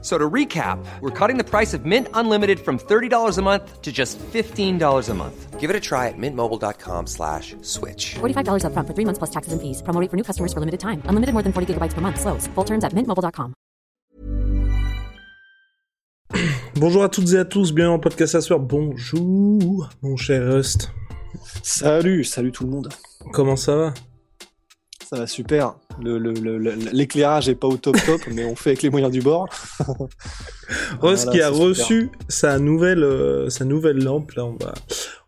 So to recap, we're cutting the price of Mint Unlimited from $30 a month to just $15 a month. Give it a try at mintmobile.com slash switch. $45 upfront for three months plus taxes and fees. Promo rate for new customers for limited time. Unlimited more than 40 gigabytes per month. Slows. Full terms at mintmobile.com. Bonjour à toutes et à tous, bienvenue en podcast à soir. Bonjour, mon cher Rust. Salut, salut tout le monde. Comment ça va Ça va super. Le- le- le- le- L'éclairage est pas au top top, mais on fait avec les moyens du bord. Voilà, qui a super. reçu sa nouvelle, euh, sa nouvelle lampe, là on va,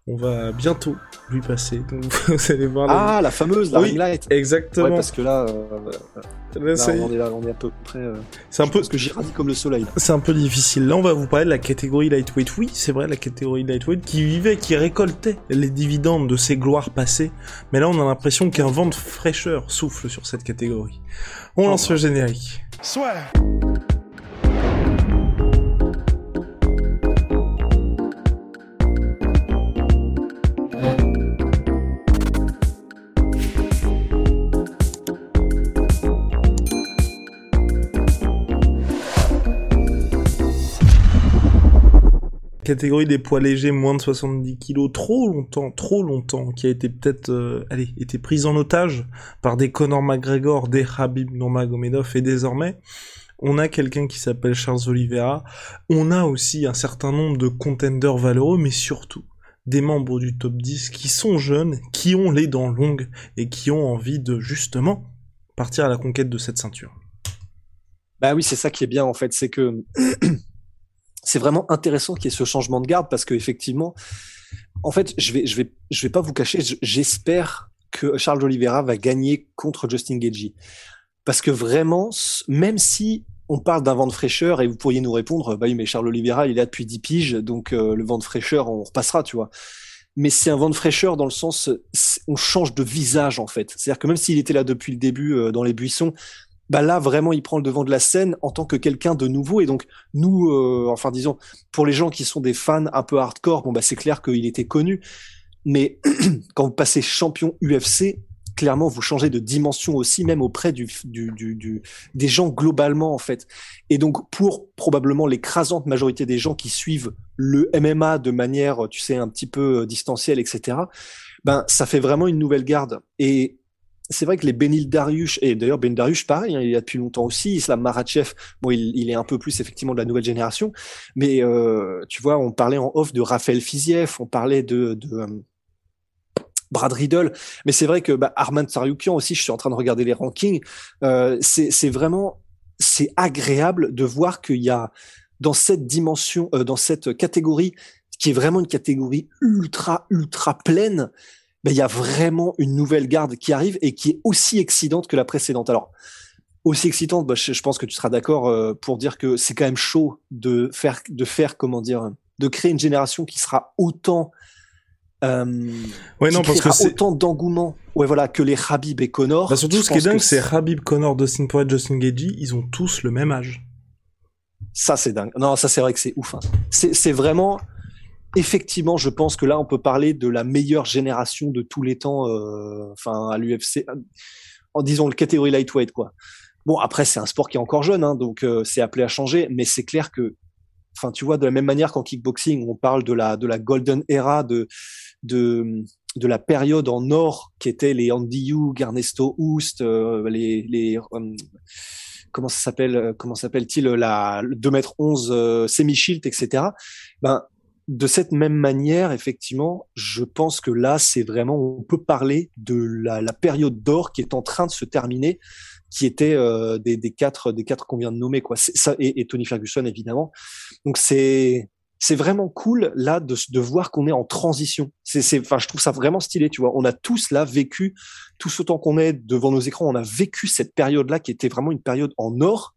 on va bientôt lui passer. Donc, vous allez voir. la- Ah, la fameuse, la Oui, ring light. Exactement. Ouais, parce que là, euh, Là, ça on est là, on est à peu près. euh, C'est un peu, pense que j'irradie comme le soleil. c'est un peu difficile. Là, on va vous parler de la catégorie lightweight. Oui, c'est vrai, la catégorie lightweight qui vivait, qui récoltait les dividendes de ses gloires passées. Mais là, on a l'impression qu'un vent de fraîcheur souffle sur cette catégorie. On lance le générique. Catégorie des poids légers moins de 70 kilos trop longtemps, trop longtemps, qui a été peut-être, euh, allez, été prise en otage par des Conor McGregor, des Habib Nurmagomedov et désormais, on a quelqu'un qui s'appelle Charles Oliveira. On a aussi un certain nombre de contenders valeureux, mais surtout des membres du top 10 qui sont jeunes, qui ont les dents longues et qui ont envie de justement partir à la conquête de cette ceinture. Bah oui, c'est ça qui est bien en fait, c'est que c'est vraiment intéressant qu'il y ait ce changement de garde parce que effectivement, en fait, je vais, je vais, je vais pas vous cacher, j'espère que Charles Oliveira va gagner contre Justin Gagey parce que vraiment, même si on parle d'un vent de fraîcheur et vous pourriez nous répondre, bah oui, mais Charles Oliveira, il est là depuis 10 piges, donc euh, le vent de fraîcheur, on repassera, tu vois. Mais c'est un vent de fraîcheur dans le sens, on change de visage en fait. C'est-à-dire que même s'il était là depuis le début euh, dans les buissons, bah là vraiment il prend le devant de la scène en tant que quelqu'un de nouveau. Et donc nous euh, enfin disons pour les gens qui sont des fans un peu hardcore bon bah c'est clair qu'il était connu. Mais quand vous passez champion UFC clairement vous changez de dimension aussi même auprès du, du, du, du- des gens globalement en fait. Et donc pour probablement l'écrasante majorité des gens qui suivent le MMA de manière tu sais un petit peu euh, distancielle etc ben ça fait vraiment une nouvelle garde. Et c'est vrai que les Benil Dariush, et d'ailleurs Ben Dariush, pareil, hein, il y a depuis longtemps aussi, Islam Makhachev, bon, il, est un peu plus effectivement de la nouvelle génération, mais euh, tu vois, on parlait en off de Raphaël Fiziev, on parlait de, de euh, Brad Riddle, mais c'est vrai que bah, Arman aussi, je suis en train de regarder les rankings, euh, c'est vraiment, c'est agréable de voir qu'il y a dans cette dimension, euh, dans cette catégorie, qui est vraiment une catégorie ultra, ultra pleine, ben, il y a vraiment une nouvelle garde qui arrive et qui est aussi excitante que la précédente. Alors, aussi excitante, bah, je, je pense que tu seras d'accord euh, pour dire que c'est quand même chaud de faire, de faire, comment dire, de créer une génération qui sera autant, euh, Ouais, qui non, parce que autant d'engouement, ouais, voilà, que les Habib et Connor. Bah surtout, ce qui est dingue, c'est Habib Connor, Dustin Poirier, Justin Gagey, ils ont tous le même âge. Ça, c'est dingue. Non, ça, c'est vrai que c'est ouf. hein. C'est, c'est vraiment, effectivement, je pense que là, on peut parler de la meilleure génération de tous les temps, euh, enfin, à l'UFC, en disant le catégorie lightweight, quoi. Bon, après, c'est un sport qui est encore jeune, hein, donc euh, c'est appelé à changer, mais c'est clair que, enfin, tu vois, de la même manière qu'en kickboxing, on parle de la de la golden era de de de la période en or qui étaient les Andy Hughes, Ernesto Houst, euh, les les euh, comment ça s'appelle euh, comment s'appelle-t-il la le 2 mètres 11 euh, semi shield etc. Ben de cette même manière, effectivement, je pense que là, c'est vraiment, on peut parler de la, la période d'or qui est en train de se terminer, qui était euh, des, des quatre, des quatre qu'on vient de nommer, quoi. Ça et, et Tony Ferguson évidemment. Donc c'est, c'est vraiment cool là de, de voir qu'on est en transition. C'est, enfin, je trouve ça vraiment stylé, tu vois. On a tous là vécu, tous autant qu'on est devant nos écrans, on a vécu cette période-là qui était vraiment une période en or.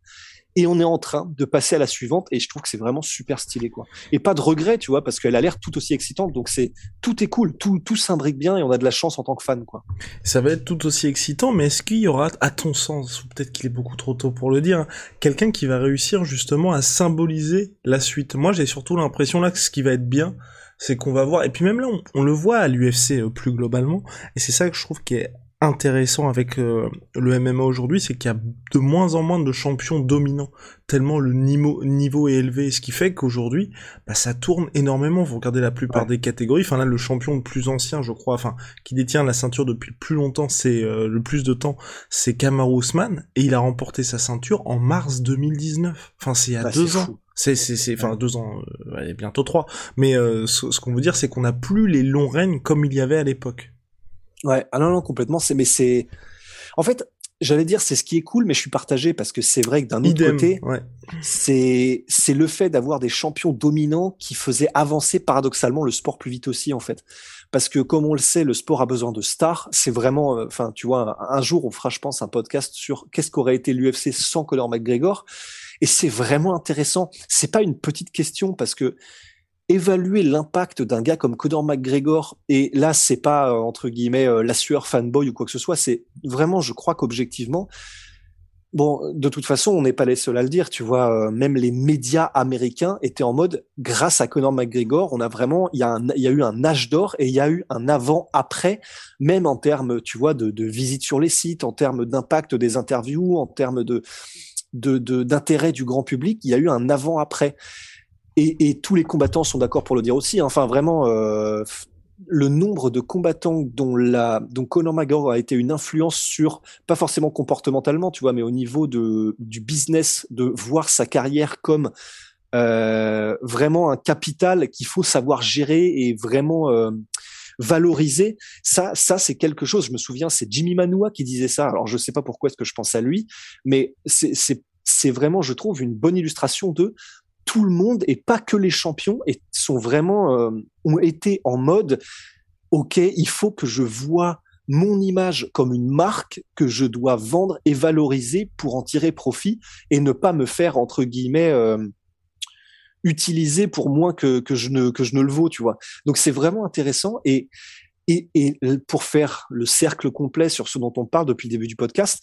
Et on est en train de passer à la suivante et je trouve que c'est vraiment super stylé quoi. Et pas de regret, tu vois, parce qu'elle a l'air tout aussi excitante. Donc c'est tout est cool, tout tout s'imbrique bien et on a de la chance en tant que fan quoi. Ça va être tout aussi excitant, mais est-ce qu'il y aura, à ton sens, ou peut-être qu'il est beaucoup trop tôt pour le dire, quelqu'un qui va réussir justement à symboliser la suite? Moi, j'ai surtout l'impression là que ce qui va être bien, c'est qu'on va voir, et puis même là, on, on le voit à l'UFC euh, plus globalement, et c'est ça que je trouve qui est intéressant avec euh, le MMA aujourd'hui, c'est qu'il y a de moins en moins de champions dominants, tellement le niveau, niveau est élevé, ce qui fait qu'aujourd'hui, bah, ça tourne énormément. Vous regardez la plupart des catégories, enfin là, le champion le plus ancien, je crois, enfin, qui détient la ceinture depuis le plus longtemps, c'est euh, le plus de temps, c'est Kamaru Usman, et il a remporté sa ceinture en mars 2019. Enfin, c'est il y a Bah, deux ans. fou. C'est, c'est, c'est, enfin, deux ans, euh, allez, bientôt trois. Mais euh, ce, ce qu'on veut dire, c'est qu'on n'a plus les longs règnes comme il y avait à l'époque. Ouais, ah non, non, complètement. C'est, mais c'est, en fait, j'allais dire, c'est ce qui est cool, mais je suis partagé parce que c'est vrai que d'un autre côté, Ouais. c'est, c'est le fait d'avoir des champions dominants qui faisaient avancer paradoxalement le sport plus vite aussi, en fait. Parce que, comme on le sait, le sport a besoin de stars. C'est vraiment, euh, enfin, tu vois, un, un jour, on fera, je pense, un podcast sur qu'est-ce qu'aurait été l'UFC sans Conor McGregor. Et c'est vraiment intéressant. C'est pas une petite question parce que évaluer l'impact d'un gars comme Conor McGregor et là c'est pas euh, entre guillemets euh, la sueur fanboy ou quoi que ce soit c'est vraiment je crois qu'objectivement bon de toute façon on n'est pas les seuls à le dire tu vois euh, même les médias américains étaient en mode grâce à Conor McGregor on a vraiment il y y a eu un âge d'or et il y a eu un avant après même en termes tu vois de, de visites sur les sites en termes d'impact des interviews en termes de d'intérêt du grand public il y a eu un avant après et, et tous les combattants sont d'accord pour le dire aussi. hein. Enfin, vraiment, euh, le nombre de combattants dont la, dont Conor McGregor a été une influence sur, pas forcément comportementalement, tu vois, mais au niveau de du business, de voir sa carrière comme euh, vraiment un capital qu'il faut savoir gérer et vraiment euh, valoriser. Ça, ça c'est quelque chose. Je me souviens, c'est Jimmy Manua qui disait ça. Alors, je sais pas pourquoi est-ce que je pense à lui, mais c'est vraiment, je trouve, une bonne illustration de tout le monde et pas que les champions et sont vraiment euh, ont été en mode ok il faut que je vois mon image comme une marque que je dois vendre et valoriser pour en tirer profit et ne pas me faire entre guillemets euh, utiliser pour moins que, que je ne que je ne le vaux tu vois. Donc c'est vraiment intéressant et et, et pour faire le cercle complet sur ce dont on parle depuis le début du podcast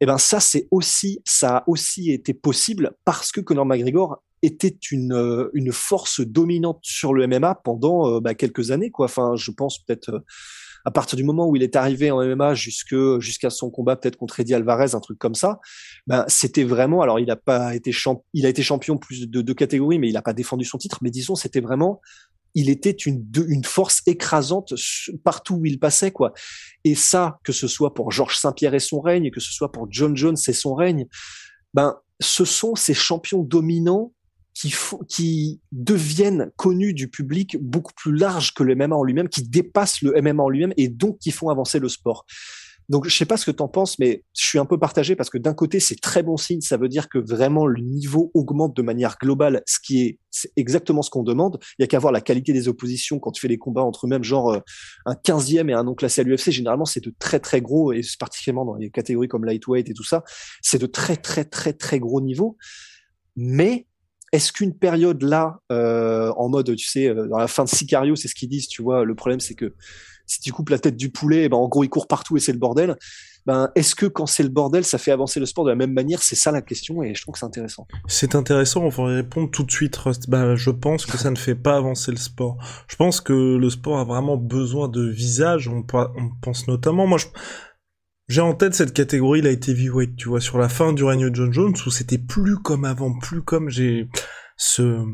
eh ben ça c'est aussi ça a aussi été possible parce que Conor McGregor était une euh, une force dominante sur le MMA pendant euh, bah, quelques années quoi. Enfin, je pense peut-être euh, à partir du moment où il est arrivé en MMA jusque jusqu'à son combat peut-être contre Eddie Alvarez, un truc comme ça. Ben c'était vraiment. Alors il a pas été champ, il a été champion plus de deux catégories, mais il a pas défendu son titre. Mais disons c'était vraiment il était une, une force écrasante partout où il passait, quoi. Et ça, que ce soit pour Georges Saint-Pierre et son règne, que ce soit pour John Jones et son règne, ben, ce sont ces champions dominants qui, qui deviennent connus du public beaucoup plus large que le MMA en lui-même, qui dépassent le MMA en lui-même et donc qui font avancer le sport. Donc, je sais pas ce que t'en penses, mais je suis un peu partagé parce que d'un côté, c'est très bon signe. Ça veut dire que vraiment le niveau augmente de manière globale, ce qui est, exactement ce qu'on demande. Il y a qu'à voir la qualité des oppositions quand tu fais les combats entre eux-mêmes, genre euh, un 15e et un non classé à l'UFC. Généralement, c'est de très très gros et particulièrement dans les catégories comme lightweight et tout ça, c'est de très très très très gros niveau. Mais est-ce qu'une période là, euh, en mode, tu sais, euh, dans la fin de Sicario, c'est ce qu'ils disent, tu vois, le problème c'est que si tu coupes la tête du poulet, eh ben en gros il court partout et c'est le bordel. Ben est-ce que quand c'est le bordel, ça fait avancer le sport de la même manière? C'est ça la question et je trouve que c'est intéressant. C'est intéressant, on va y répondre tout de suite, Rust. Bah, je pense que ça ne fait pas avancer le sport. Je pense que le sport a vraiment besoin de visage. On, on pense notamment, moi, je- j'ai en tête cette catégorie, été heavyweight, tu vois, sur la fin du règne de John Jones, où c'était plus comme avant, plus comme j'ai ce,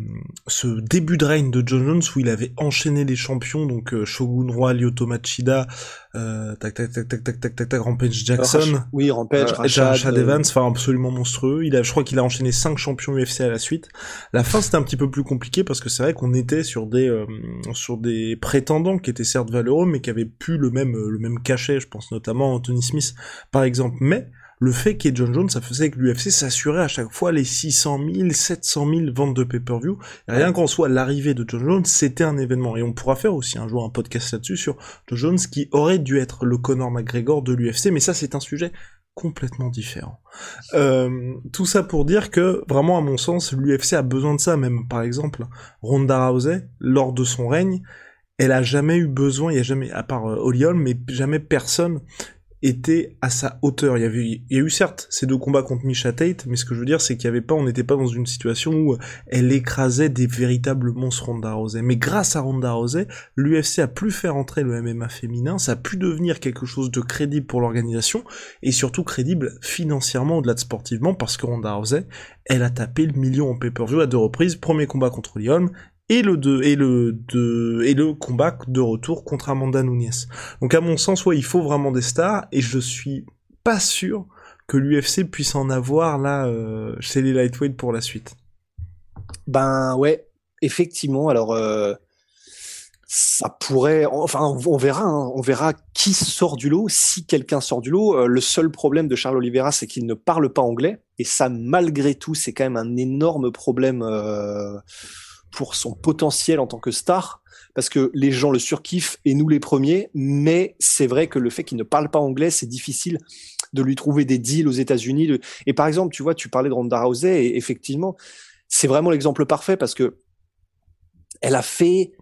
ce début de règne de John Jones où il avait enchaîné les champions, donc euh, Shogun Roi, Lyoto Machida, euh, tac tac tac tac tac tac tac tac Rampage Jackson. Rach- oui, Rampage, Euh, Rashad, Rashad euh, Evans, enfin absolument monstrueux. Il a, je crois qu'il a enchaîné cinq champions UFC à la suite. La fin c'était un petit peu plus compliqué parce que c'est vrai qu'on était sur des euh, sur des prétendants qui étaient certes valeureux mais qui avaient plus le même le même cachet. Je pense notamment Anthony Smith par exemple. Mais le fait qu'il y ait John Jones, ça faisait que l'UFC s'assurait à chaque fois les 600 000, 700 000 ventes de pay-per-view. Rien qu'en soit l'arrivée de John Jones, c'était un événement. Et on pourra faire aussi un jour un podcast là-dessus sur John Jones qui aurait dû être le Conor McGregor de l'UFC. Mais ça, c'est un sujet complètement différent. Euh, tout ça pour dire que, vraiment, à mon sens, l'UFC a besoin de ça. Même, par exemple, Ronda Rousey, lors de son règne, elle a jamais eu besoin, il y a jamais, à part euh, mais jamais personne était à sa hauteur. Il y a eu certes ces deux combats contre Misha Tate, mais ce que je veux dire, c'est qu'il y avait pas, on n'était pas dans une situation où elle écrasait des véritables monstres Ronda Rousey. Mais grâce à Ronda Rousey, l'UFC a pu faire entrer le MMA féminin, ça a pu devenir quelque chose de crédible pour l'organisation, et surtout crédible financièrement au-delà de sportivement, parce que Ronda Rousey, elle a tapé le million en pay-per-view à deux reprises, premier combat contre Lyon, et le et le et le combat de retour contre Amanda Nunes. Donc à mon sens, il faut vraiment des stars et je suis pas sûr que l'UFC puisse en avoir là euh, chez les lightweight pour la suite. Ben ouais, effectivement. Alors euh, ça pourrait, enfin on verra, hein, on verra qui sort du lot. Si quelqu'un sort du lot, euh, le seul problème de Charles Oliveira, c'est qu'il ne parle pas anglais et ça, malgré tout, c'est quand même un énorme problème pour son potentiel en tant que star, parce que les gens le surkiffent et nous les premiers, mais c'est vrai que le fait qu'il ne parle pas anglais, c'est difficile de lui trouver des deals aux États-Unis. Et par exemple, tu vois, tu parlais de Ronda Rousey, et effectivement, c'est vraiment l'exemple parfait parce que elle a fait.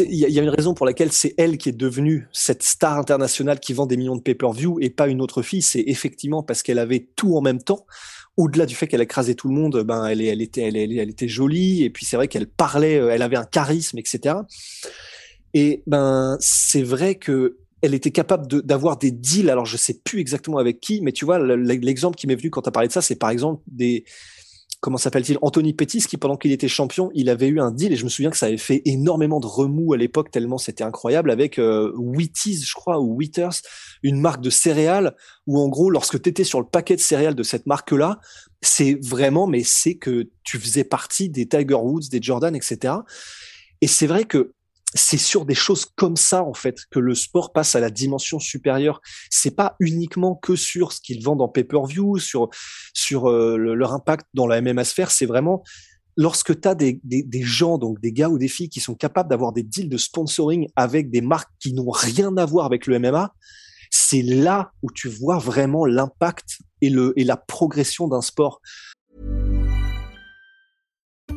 Il y a une raison pour laquelle c'est elle qui est devenue cette star internationale qui vend des millions de pay-per-view et pas une autre fille. C'est effectivement parce qu'elle avait tout en même temps au-delà du fait qu'elle écrasait tout le monde, ben elle, elle était, elle, était jolie et puis c'est vrai qu'elle parlait, euh, elle avait un charisme, etc. Et ben c'est vrai que elle était capable d'avoir des deals. Alors je sais plus exactement avec qui, mais tu vois l'exemple qui m'est venu quand tu as parlé de ça, c'est par exemple des comment s'appelle-t-il Anthony Pettis qui pendant qu'il était champion, il avait eu un deal et je me souviens que ça avait fait énormément de remous à l'époque tellement c'était incroyable avec euh, Wheaties, je crois ou Wheaters, une marque de céréales où en gros lorsque tu étais sur le paquet de céréales de cette marque-là, c'est vraiment mais c'est que tu faisais partie des Tiger Woods, des Jordan, etc. Et c'est vrai que c'est sur des choses comme ça en fait que le sport passe à la dimension supérieure. C'est pas uniquement que sur ce qu'ils vendent en pay-per-view, sur sur euh, leur impact dans la MMA sphère. C'est vraiment lorsque tu as des, des, des, gens, donc des gars ou des filles qui sont capables d'avoir des deals de sponsoring avec des marques qui n'ont rien à voir avec le MMA, c'est là où tu vois vraiment l'impact et, le, et la progression d'un sport.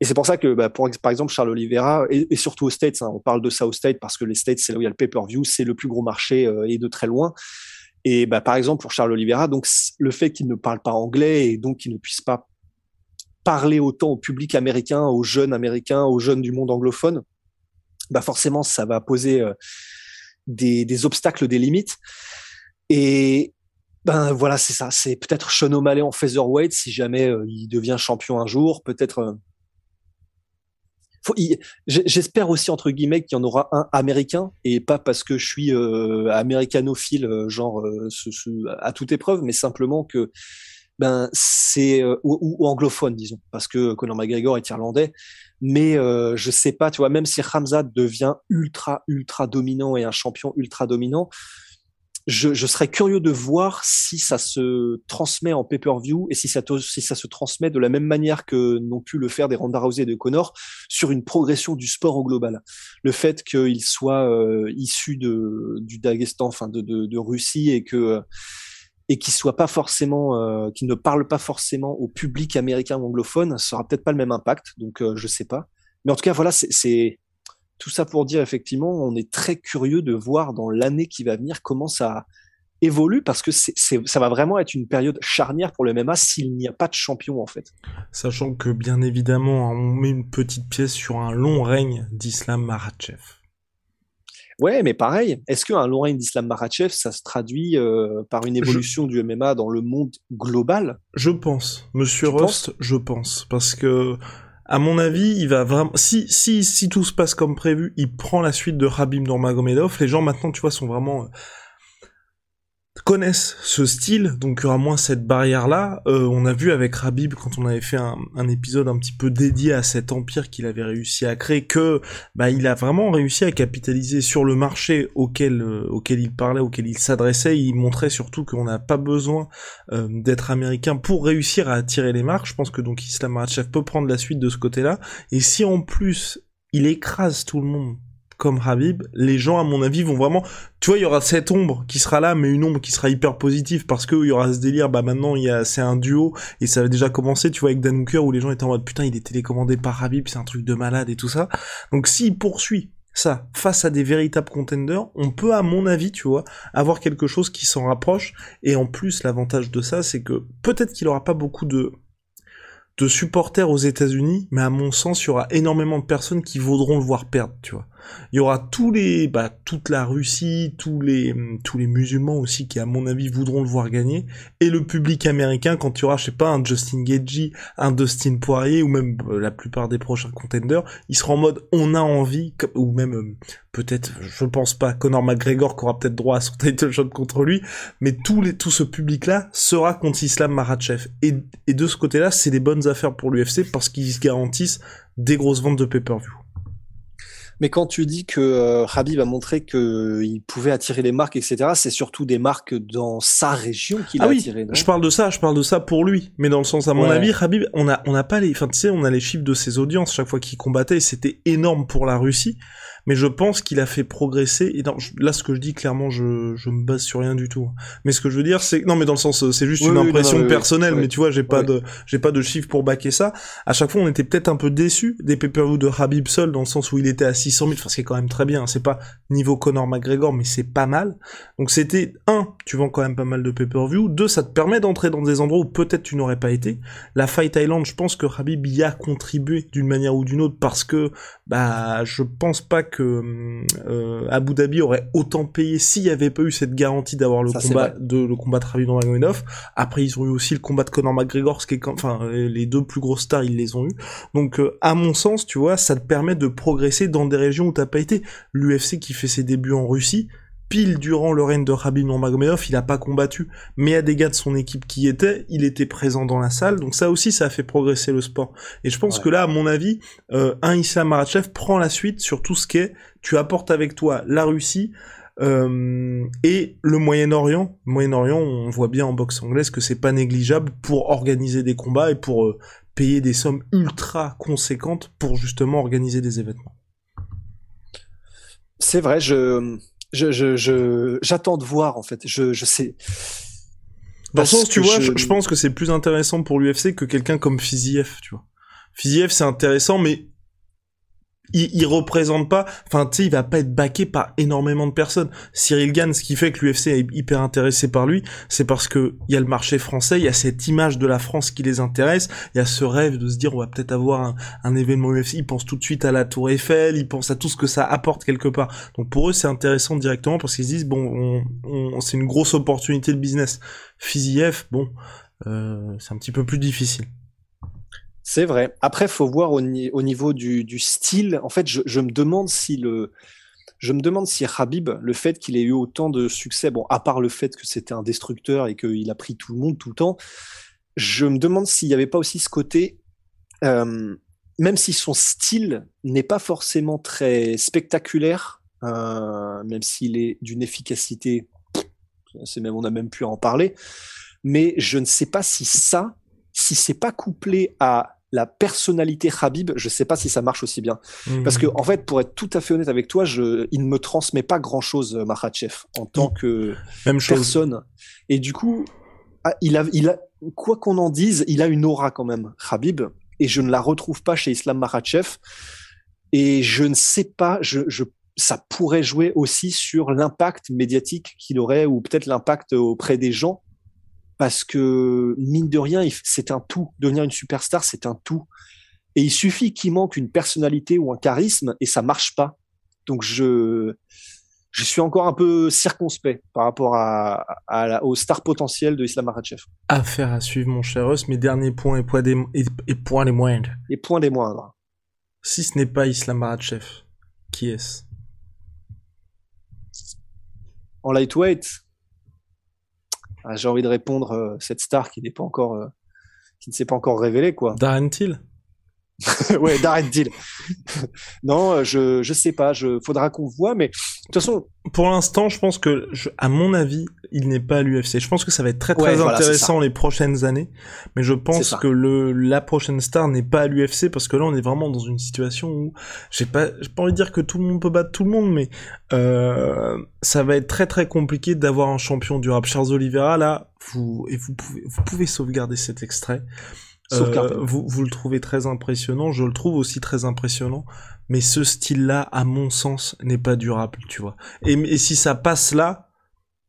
Et c'est pour ça que, bah, par exemple, Charles Oliveira, et, surtout aux States, hein, on parle de ça aux States parce que les States, c'est là où il y a le pay-per-view, c'est le plus gros marché euh, et de très loin. Et bah, par exemple, pour Charles Oliveira, donc le fait qu'il ne parle pas anglais et donc qu'il ne puisse pas parler autant au public américain, aux jeunes américains, aux jeunes du monde anglophone, bah forcément, ça va poser euh, des, des, obstacles, des limites. Et ben voilà, c'est ça. C'est peut-être Sean O'Malley en featherweight si jamais euh, il devient champion un jour. Peut-être J'espère aussi entre guillemets qu'il y en aura un américain et pas parce que je suis euh, américanophile, euh, genre euh, à toute épreuve, mais simplement que ben c'est euh, ou, anglophone disons, parce que Conor McGregor est irlandais. Mais je sais pas, tu vois, même si Hamza devient ultra ultra dominant et un champion ultra dominant, je, je, serais curieux de voir si ça se transmet en pay-per-view et si ça, si ça se transmet de la même manière que n'ont pu le faire des Ronda Rousey et de Connor sur une progression du sport au global. Le fait qu'il soit euh, issu de, du Daghestan, enfin de, de, de, Russie et que et qu'il soit pas forcément, euh, qu'il ne parle pas forcément au public américain ou anglophone, ça aura peut-être pas le même impact. Donc euh, je sais pas. Mais en tout cas, voilà, c'est tout ça pour dire effectivement, on est très curieux de voir dans l'année qui va venir comment ça évolue parce que c'est, ça va vraiment être une période charnière pour le MMA s'il n'y a pas de champion en fait. Sachant que bien évidemment, on met une petite pièce sur un long règne d'Islam Makhachev. Ouais, mais pareil, est-ce qu'un long règne d'Islam Makhachev, ça se traduit euh, par une évolution du MMA dans le monde global? Je pense, Monsieur Rost, je pense, parce que à mon avis, il va vraiment, si, si, si tout se passe comme prévu, il prend la suite de Habib Nurmagomedov. Les gens maintenant, tu vois, sont vraiment, connaissent ce style, donc il y aura moins cette barrière-là. Euh, on a vu avec Rabib quand on avait fait un, épisode un petit peu dédié à cet empire qu'il avait réussi à créer, que bah il a vraiment réussi à capitaliser sur le marché auquel euh, auquel il parlait, auquel il s'adressait. Il montrait surtout qu'on n'a pas besoin euh, d'être américain pour réussir à attirer les marques. Je pense que donc Islam Makhachev peut prendre la suite de ce côté-là. Et si en plus il écrase tout le monde comme Habib, les gens, à mon avis, vont vraiment, tu vois, il y aura cette ombre qui sera là, mais une ombre qui sera hyper positive parce que il y aura ce délire, bah maintenant, il y a, c'est un duo et ça avait déjà commencé, tu vois, avec Dan Hooker où les gens étaient en mode putain, il est télécommandé par Habib, c'est un truc de malade et tout ça. Donc s'il poursuit ça face à des véritables contenders, on peut, à mon avis, tu vois, avoir quelque chose qui s'en rapproche. Et en plus, l'avantage de ça, c'est que peut-être qu'il aura pas beaucoup de de supporters aux États-Unis, mais à mon sens, il y aura énormément de personnes qui voudront le voir perdre, tu vois. Il y aura tous les, bah, toute la Russie, tous les, tous les musulmans aussi qui, à mon avis, voudront le voir gagner, et le public américain quand il y aura, je sais pas, un Justin Gagey, un Dustin Poirier, ou même euh, la plupart des prochains contenders, ils seront en mode, on a envie, ou même, euh, peut-être, je pense pas, Conor McGregor qui aura peut-être droit à son title shot contre lui, mais tout ce public-là sera contre Islam Makhachev. Et, et de ce côté-là, c'est des bonnes affaires pour l'UFC parce qu'ils se garantissent des grosses ventes de pay-per-view. Mais quand tu dis que euh, Habib a montré qu'il pouvait attirer les marques, etc., c'est surtout des marques dans sa région qu'il ah a oui, attiré. je parle de ça, je parle de ça pour lui. Mais dans le sens, à mon Ouais. avis, Habib, on a, on a pas les, enfin, tu sais, on a les chiffres de ses audiences chaque fois qu'il combattait, c'était énorme pour la Russie. Mais je pense qu'il a fait progresser, et non, je- là, ce que je dis, clairement, je, je me base sur rien du tout. Mais ce que je veux dire, c'est, non, mais dans le sens, euh, c'est juste Oui, une oui, impression non, personnelle, oui. mais tu vois, j'ai pas de, j'ai pas de chiffres pour baquer ça. À chaque fois, on était peut-être un peu déçus des pay-per-view de Habib seul, dans le sens où il était à 600 000, enfin, ce qui est quand même très bien. hein. C'est pas niveau Conor McGregor, mais c'est pas mal. Donc c'était, un, tu vends quand même pas mal de pay-per-view. Deux, ça te permet d'entrer dans des endroits où peut-être tu n'aurais pas été. La Fight Island, je pense que Habib y a contribué d'une manière ou d'une autre parce que, bah, je pense pas que euh, Abu Dhabi aurait autant payé s'il y avait pas eu cette garantie d'avoir le Ça, combat de le combat de Habib Nurmagomedov. Après, ils ont eu aussi le combat de Conor McGregor, ce qui est, quand- enfin, les deux plus grosses stars, ils les ont eu. Donc, euh, à mon sens, tu vois, ça te permet de progresser dans des régions où t'as pas été. L'UFC qui fait ses débuts en Russie, pile durant le règne de Rabib Nurmagomedov, il a pas combattu, mais il y a des gars de son équipe qui y étaient, il était présent dans la salle, donc ça aussi, ça a fait progresser le sport. Et je pense Ouais. que là, à mon avis, euh, un Islam Makhachev prend la suite sur tout ce qui est, tu apportes avec toi la Russie, euh, et le Moyen-Orient, Moyen-Orient, on voit bien en boxe anglaise que c'est pas négligeable pour organiser des combats et pour euh, payer des sommes ultra conséquentes pour justement organiser des événements. C'est vrai, je, je, je, je- j'attends de voir en fait. Je, je sais. Dans le sens, tu vois, je- je, je pense que c'est plus intéressant pour l'UFC que quelqu'un comme Fiziev, tu vois. Fiziev, c'est intéressant, mais il, il représente pas, enfin, tu sais, il va pas être baqué par énormément de personnes. Cyril Gann, ce qui fait que l'UFC est hyper intéressé par lui, c'est parce que il y a le marché français, il y a cette image de la France qui les intéresse, il y a ce rêve de se dire, on va peut-être avoir un, un événement UFC, ils pensent tout de suite à la Tour Eiffel, ils pensent à tout ce que ça apporte quelque part. Donc pour eux, c'est intéressant directement parce qu'ils se disent, bon, on, on- c'est une grosse opportunité de business. Fiziev, bon, euh, c'est un petit peu plus difficile. C'est vrai. Après, faut voir au, ni- au niveau du, style. En fait, je, je me demande si le, je me demande si Habib, le fait qu'il ait eu autant de succès, bon, à part le fait que c'était un destructeur et qu'il a pris tout le monde tout le temps, je me demande s'il n'y avait pas aussi ce côté, euh, même si son style n'est pas forcément très spectaculaire, euh, même s'il est d'une efficacité, c'est même, on a même pu en parler, mais je ne sais pas si ça, si c'est pas couplé à la personnalité Habib, je sais pas si ça marche aussi bien. Parce que, en fait, pour être tout à fait honnête avec toi, je, il ne me transmet pas grand chose, Makhachev, en tant que même personne. Et du coup, ah, il a, il a, quoi qu'on en dise, il a une aura quand même, Habib, et je ne la retrouve pas chez Islam Makhachev. Et je ne sais pas, je, je, ça pourrait jouer aussi sur l'impact médiatique qu'il aurait, ou peut-être l'impact auprès des gens, parce que mine de rien, c'est un tout. Devenir une superstar, c'est un tout. Et il suffit qu'il manque une personnalité ou un charisme, et ça marche pas. Donc je, je suis encore un peu circonspect par rapport à, à au star potentiel de Islam Makhachev. Affaire à suivre, mon cher Russ. Mes derniers points et points, des, et, et points les moindres. Les points les moindres. Si ce n'est pas Islam Makhachev, qui est-ce? En lightweight, J'ai envie de répondre euh, cette star qui n'est pas encore, euh, qui ne s'est pas encore révélée, quoi. Darren Till ouais, Darren Till. non, euh, je je sais pas. Je faudra qu'on voit, mais de toute façon, Pour l'instant, je pense que, je- à mon avis, il n'est pas à l'UFC. Je pense que ça va être très très Ouais, voilà, c'est intéressant les prochaines années, mais je pense que le la prochaine star n'est pas à l'UFC parce que là, on est vraiment dans une situation où j'ai pas j'ai pas envie de dire que tout le monde peut battre tout le monde, mais euh, ça va être très très compliqué d'avoir un champion durable. Charles Oliveira, là, vous et vous pouvez vous pouvez sauvegarder cet extrait. Euh, vous, vous le trouvez très impressionnant, je le trouve aussi très impressionnant, mais ce style-là, à mon sens, n'est pas durable, tu vois. Et, et si ça passe là,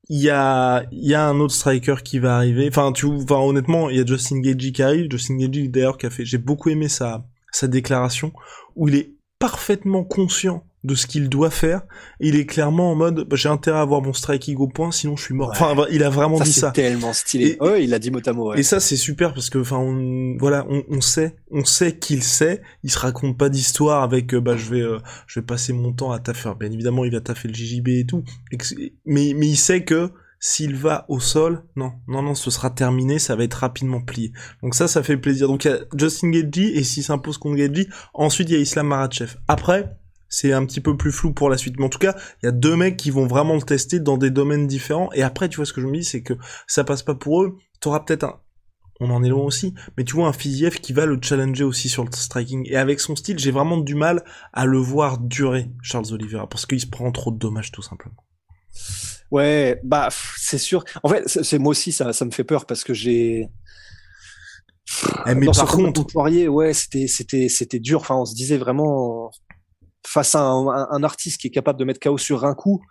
il y a, y a un autre striker qui va arriver. Enfin, tu, enfin, honnêtement, il y a Justin Gagey qui arrive. Justin Gagey, d'ailleurs, qui a fait, j'ai beaucoup aimé sa, sa déclaration, où il est parfaitement conscient de ce qu'il doit faire. Il est clairement en mode, bah, j'ai intérêt à avoir mon striking au point, sinon je suis mort. Ouais. Enfin, il a vraiment ça dit c'est ça. tellement stylé. Et- ouais, il a dit mot à mot. ouais. Et ça c'est super parce que enfin on, voilà on, on sait on sait qu'il sait il se raconte pas d'histoire avec euh, bah je vais euh, je vais passer mon temps à taffer bien évidemment il va taffer le JJB et tout mais mais il sait que s'il va au sol non non non ce sera terminé ça va être rapidement plié donc ça ça fait plaisir donc il y a Justin Gaethje et s'il s'impose contre Gaethje ensuite il y a Islam Makhachev après c'est un petit peu plus flou pour la suite mais en tout cas il y a deux mecs qui vont vraiment le tester dans des domaines différents et après tu vois ce que je me dis c'est que ça passe pas pour eux t'auras peut-être un on en est loin aussi, mais tu vois un Fiziev qui va le challenger aussi sur le striking. Et avec son style, j'ai vraiment du mal à le voir durer, Charles Oliveira, parce qu'il se prend trop de dommages tout simplement. Ouais, bah c'est sûr. En fait, c'est moi aussi ça, ça me fait peur parce que j'ai. Eh, mais Dans par contre, ouais, c'était c'était c'était dur. Enfin, on se disait vraiment face à un, artiste qui est capable de mettre KO sur un coup,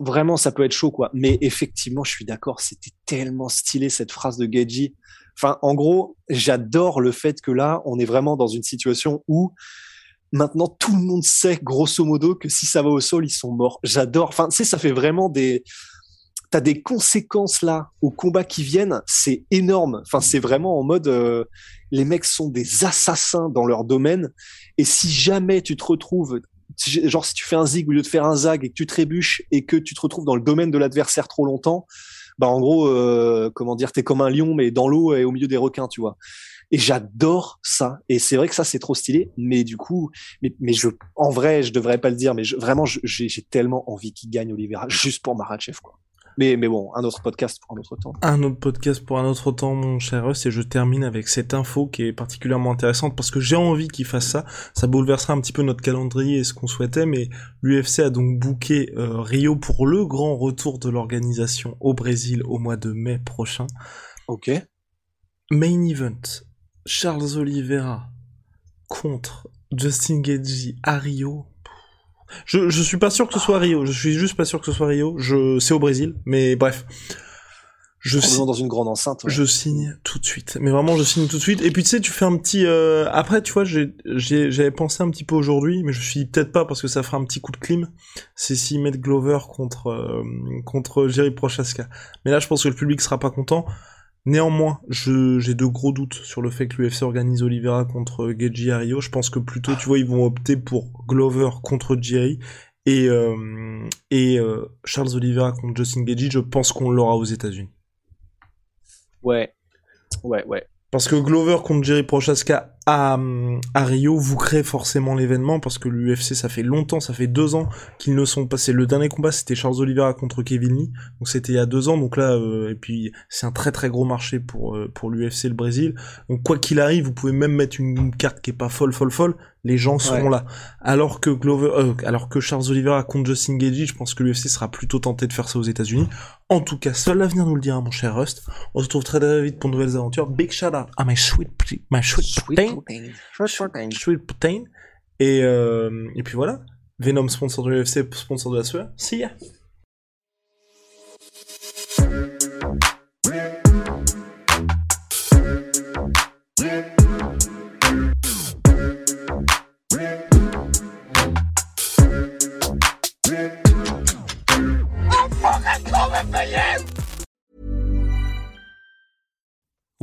vraiment ça peut être chaud quoi. Mais effectivement, je suis d'accord, c'était tellement stylé cette phrase de Geji. Enfin, en gros, j'adore le fait que là, on est vraiment dans une situation où maintenant tout le monde sait grosso modo que si ça va au sol, ils sont morts. J'adore. Enfin, tu sais, ça fait vraiment des t'as des conséquences là au combat qui viennent, c'est énorme. Enfin, c'est vraiment en mode euh, les mecs sont des assassins dans leur domaine. Et si jamais tu te retrouves, genre si tu fais un zig au lieu de faire un zag et que tu trébuches et que tu te retrouves dans le domaine de l'adversaire trop longtemps, bah en gros, euh, comment dire, t'es comme un lion mais dans l'eau et au milieu des requins, tu vois. Et j'adore ça. Et c'est vrai que ça c'est trop stylé. Mais du coup, mais, mais je, en vrai, je devrais pas le dire, mais vraiment, j'ai tellement envie qu'il gagne Oliveira juste pour Marachev, quoi. Mais, mais bon, un autre podcast pour un autre temps. un autre podcast pour un autre temps, mon cher Russ, et je termine avec cette info qui est particulièrement intéressante parce que j'ai envie qu'il fasse ça. Ça bouleversera un petit peu notre calendrier et ce qu'on souhaitait, mais l'UFC a donc booké euh, Rio pour le grand retour de l'organisation au Brésil au mois de mai prochain. Ok. Main event, Charles Oliveira contre Justin Gaethje à Rio. Je, je suis pas sûr que ce soit Rio, je suis juste pas sûr que ce soit Rio. Je, c'est au Brésil, mais bref. Je, si- Probablement dans une grande enceinte. ouais. je signe tout de suite. Mais vraiment, je signe tout de suite. Et puis tu sais, tu fais un petit. euh, Après, tu vois, j'avais pensé un petit peu aujourd'hui, mais je me suis dit peut-être pas parce que ça fera un petit coup de clim. C'est s'ils mettent Glover contre euh, contre Jerry Prochaska. Mais là, je pense que le public sera pas content. Néanmoins, j'ai de gros doutes sur le fait que l'UFC organise Oliveira contre Geji à Rio. Je pense que plutôt, tu vois, ils vont opter pour Glover contre Jerry et euh, et euh, Charles Oliveira contre Justin Geji. Je pense qu'on l'aura aux États-Unis. Ouais. Ouais, ouais. Parce que Glover contre Jerry Prochaska à, à Rio, vous créez forcément l'événement parce que l'UFC, ça fait longtemps, ça fait deux ans qu'ils ne sont passés. Le dernier combat, c'était Charles Oliveira contre Kevin Lee, donc c'était il y a deux ans. Donc là, euh, et puis c'est un très très gros marché pour euh, pour l'UFC le Brésil. Donc quoi qu'il arrive, vous pouvez même mettre une, une carte qui est pas folle folle folle. Les gens seront Ouais. là. Alors que Glover, euh, alors que Charles Oliveira contre Justin Gaethje, je pense que l'UFC sera plutôt tenté de faire ça aux États-Unis. En tout cas, seul l'avenir nous le dira, mon cher Rust. On se retrouve très très vite pour de nouvelles aventures. Big shout out à my sweet, my sweet, protein. Sweet protein. Et, euh, et puis voilà. Venom, sponsor de l'UFC, sponsor de la sueur. See ya.